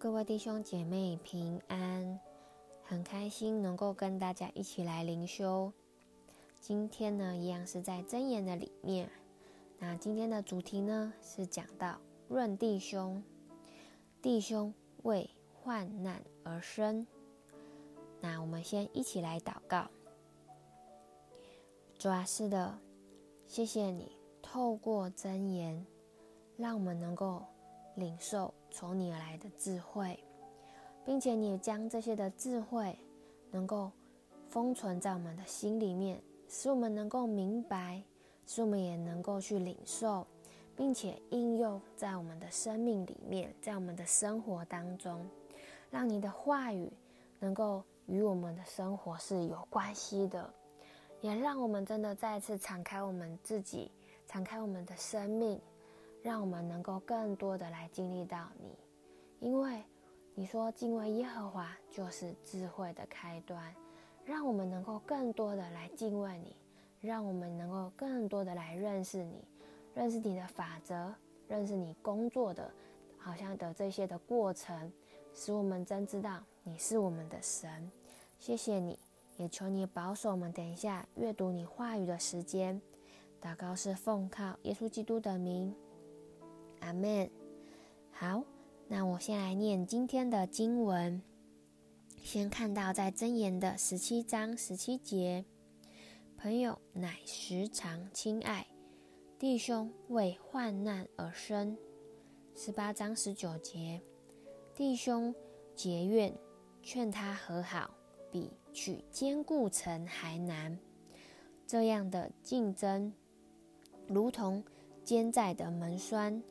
各位弟兄姐妹平安，很开心能够跟大家一起来灵修。今天呢，一样是在真言的里面。那今天的主题呢，是讲到论弟兄，弟兄为患难而生。那我们先一起来祷告。主啊，是的，谢谢你透过真言，让我们能够领受从你而来的智慧，并且你也将这些的智慧能够封存在我们的心里面，使我们能够明白，使我们也能够去领受，并且应用在我们的生命里面，在我们的生活当中，让你的话语能够与我们的生活是有关系的。也让我们真的再次敞开我们自己，敞开我们的生命，让我们能够更多的来经历到你，因为你说敬畏耶和华就是智慧的开端，让我们能够更多的来敬畏你，让我们能够更多的来认识你，认识你的法则，认识你工作的，好像的这些的过程，使我们真知道你是我们的神。谢谢你。也求你保守我们，等一下阅读你话语的时间。祷告是奉靠耶稣基督的名，阿门。好，那我先来念今天的经文。先看到在箴言的十七章十七节，朋友乃时常亲爱，弟兄为患难而生。十八章十九节，弟兄结怨，劝他和好，比取坚固城还难，这样的竞争，如同坚寨的门闩。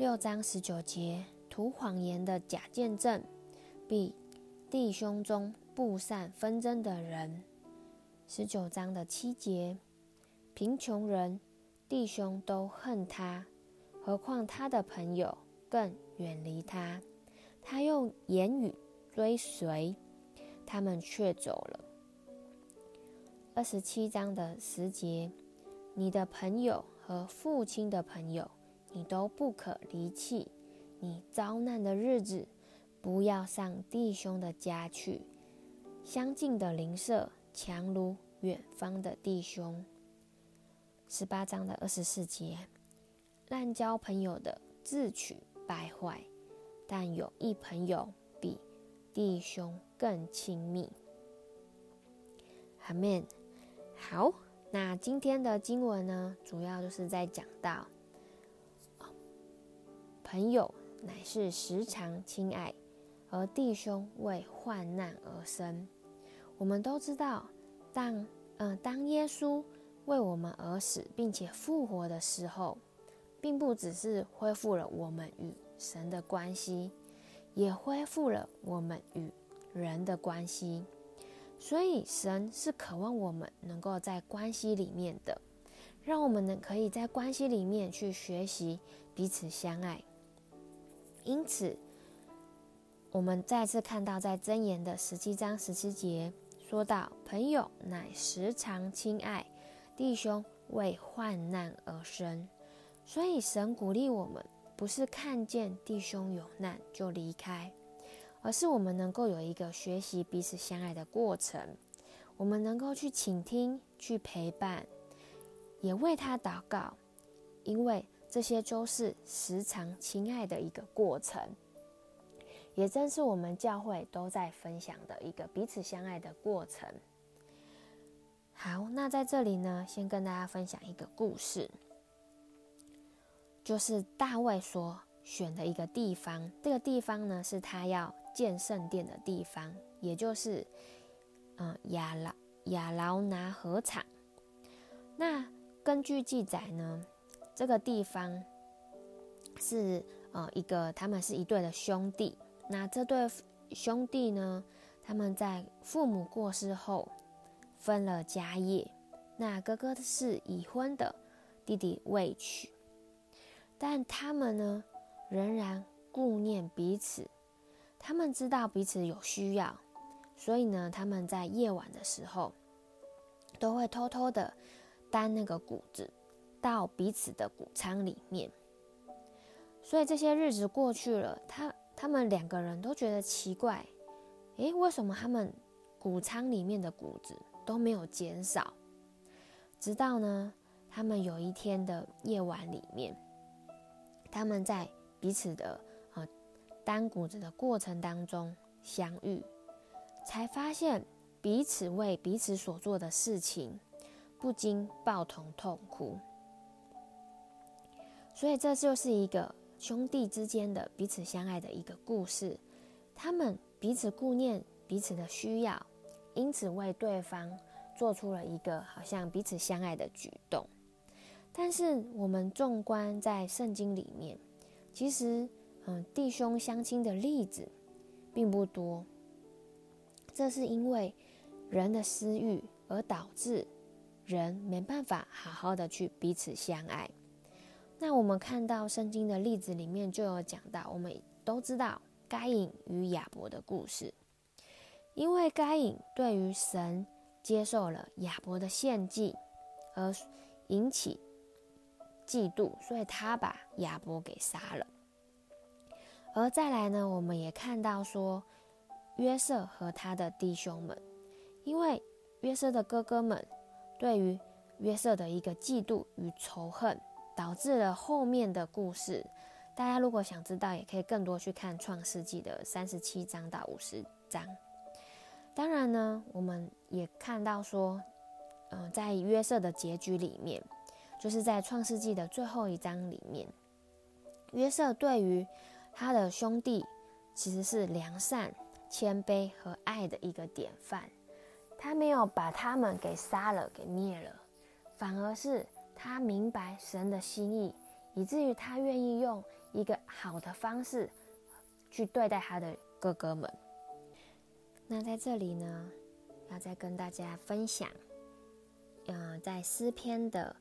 六章十九节，图谎言的假见证，；b，弟兄中布善纷争的人。十九章的七节，贫穷人弟兄都恨他，何况他的朋友更远离他。他用言语追随。他们却走了。二十七章的十节，你的朋友和父亲的朋友，你都不可离弃。你遭难的日子，不要上弟兄的家去。相近的邻舍强如远方的弟兄。十八章的二十四节，滥交朋友的自取败坏，但有一朋友比弟兄更亲密，阿们。好，那今天的经文呢，主要就是在讲到，朋友乃是时常亲爱，而弟兄为患难而生。我们都知道，当嗯、当耶稣为我们而死，并且复活的时候，并不只是恢复了我们与神的关系。也恢复了我们与人的关系，所以神是渴望我们能够在关系里面的，让我们能可以在关系里面去学习彼此相爱。因此，我们再次看到在箴言的十七章十七节说到：“朋友乃时常亲爱，弟兄为患难而生。”所以神鼓励我们。不是看见弟兄有难就离开，而是我们能够有一个学习彼此相爱的过程。我们能够去倾听、去陪伴，也为他祷告，因为这些都是时常亲爱的一个过程。也正是我们教会都在分享的一个彼此相爱的过程。好，那在这里呢，先跟大家分享一个故事。就是大卫所选的一个地方，这个地方呢，是他要建圣殿的地方，也就是嗯亚劳亚劳拿禾场。那根据记载呢，这个地方是呃一个他们是一对的兄弟。那这对兄弟呢，他们在父母过世后分了家业。那哥哥是已婚的，弟弟未娶。但他们呢，仍然顾念彼此。他们知道彼此有需要，所以呢，他们在夜晚的时候，都会偷偷的担那个谷子到彼此的谷仓里面。所以这些日子过去了，他他们两个人都觉得奇怪，诶，为什么他们谷仓里面的谷子都没有减少？直到呢，他们有一天的夜晚里面，他们在彼此的呃担谷子的过程当中相遇，才发现彼此为彼此所做的事情不禁抱头痛哭。所以这就是一个兄弟之间的彼此相爱的一个故事。他们彼此顾念彼此的需要，因此为对方做出了一个好像彼此相爱的举动。但是我们纵观在圣经里面，其实嗯，弟兄相亲的例子并不多。这是因为人的私欲而导致人没办法好好的去彼此相爱。那我们看到圣经的例子里面就有讲到，我们都知道该隐与亚伯的故事。因为该隐对于神接受了亚伯的献祭，而引起嫉妒，所以他把亚伯给杀了。而再来呢，我们也看到说，约瑟和他的弟兄们，因为约瑟的哥哥们对于约瑟的一个嫉妒与仇恨。导致了后面的故事，大家如果想知道，也可以更多去看《创世纪》的三十七章到五十章。当然呢，我们也看到说，嗯、在约瑟的结局里面，就是在《创世纪》的最后一章里面，约瑟对于他的兄弟其实是良善、谦卑和爱的一个典范。他没有把他们给杀了、给灭了，反而是。他明白神的心意，以至于他愿意用一个好的方式去对待他的哥哥们。那在这里呢，要再跟大家分享，嗯、在诗篇的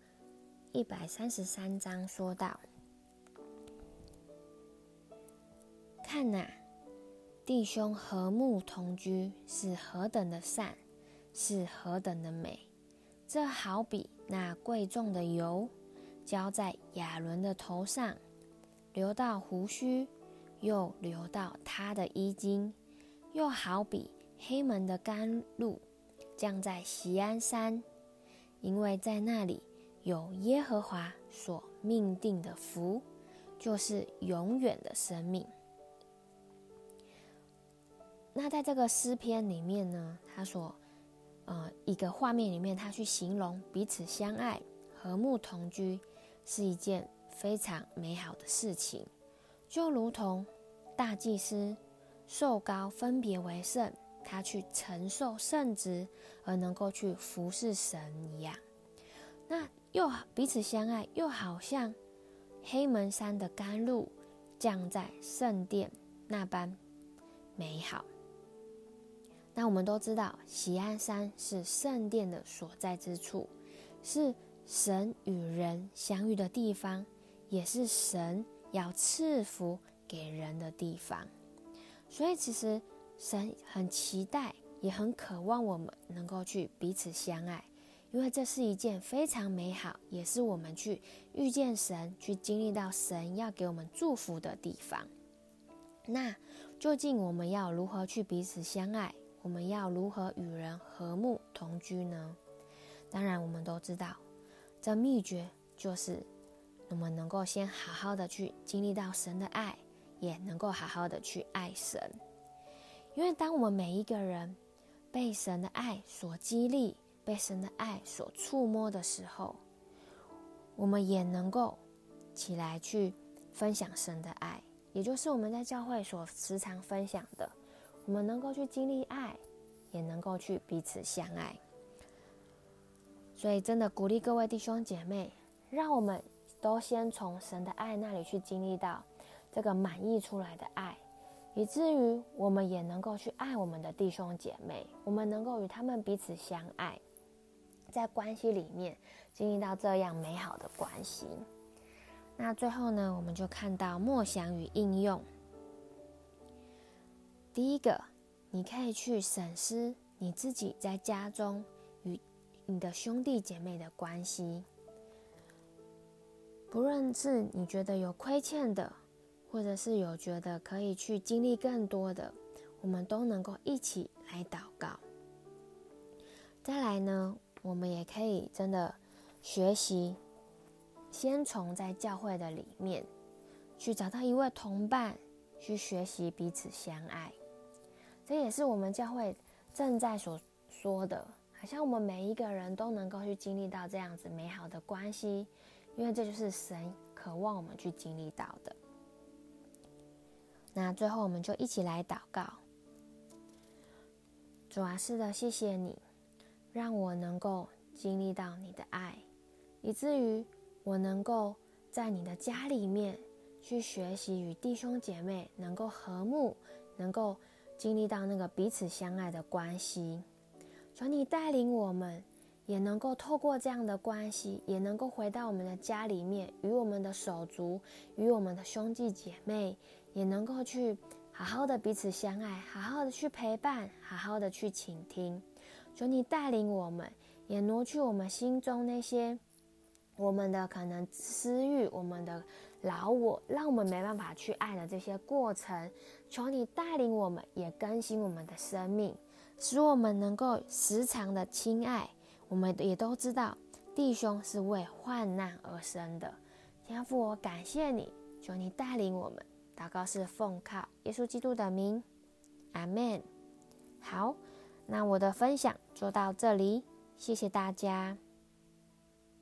一百三十三章说到：“看呐，弟兄和睦同居是何等的善，是何等的美，这好比。”那贵重的油浇在亚伦的头上，流到胡须，又流到他的衣襟，又好比黑门的甘露降在锡安山，因为在那里有耶和华所命定的福，就是永远的生命。那在这个诗篇里面呢，他说。呃，一个画面里面，他去形容彼此相爱、和睦同居是一件非常美好的事情，就如同大祭司受高分别为圣，他去承受圣职而能够去服侍神一样。那又彼此相爱，又好像黑门山的甘露降在圣殿那般美好。那我们都知道，喜安山是圣殿的所在之处，是神与人相遇的地方，也是神要赐福给人的地方。所以，其实神很期待，也很渴望我们能够去彼此相爱，因为这是一件非常美好，也是我们去遇见神、去经历到神要给我们祝福的地方。那究竟我们要如何去彼此相爱？我们要如何与人和睦同居呢？当然，我们都知道，这秘诀就是我们能够先好好的去经历到神的爱，也能够好好的去爱神。因为当我们每一个人被神的爱所激励，被神的爱所触摸的时候，我们也能够起来去分享神的爱，也就是我们在教会所时常分享的。我们能够去经历爱，也能够去彼此相爱。所以，真的鼓励各位弟兄姐妹，让我们都先从神的爱那里去经历到这个满溢出来的爱，以至于我们也能够去爱我们的弟兄姐妹，我们能够与他们彼此相爱，在关系里面经历到这样美好的关系。那最后呢，我们就看到默想与应用。第一个，你可以去审视你自己在家中与你的兄弟姐妹的关系。不论是你觉得有亏欠的，或者是有觉得可以去经历更多的，我们都能够一起来祷告。再来呢，我们也可以真的学习，先从在教会的里面去找到一位同伴，去学习彼此相爱。这也是我们教会正在所说的，好像我们每一个人都能够去经历到这样子美好的关系，因为这就是神渴望我们去经历到的。那最后，我们就一起来祷告。主啊，是的，谢谢你，让我能够经历到你的爱，以至于我能够在你的家里面去学习与弟兄姐妹能够和睦，能够经历到那个彼此相爱的关系。求你带领我们，也能够透过这样的关系，也能够回到我们的家里面，与我们的手足，与我们的兄弟姐妹。也能够去好好的彼此相爱，好好的去陪伴，好好的去倾听。求你带领我们，也挪去我们心中那些我们的可能私欲，我们的老我，让我们没办法去爱的这些过程。求你带领我们，也更新我们的生命，使我们能够时常的亲爱。我们也都知道，弟兄是为患难而生的。天父，我感谢你，求你带领我们。祷告是奉靠耶稣基督的名，阿门。好，那我的分享就到这里，谢谢大家。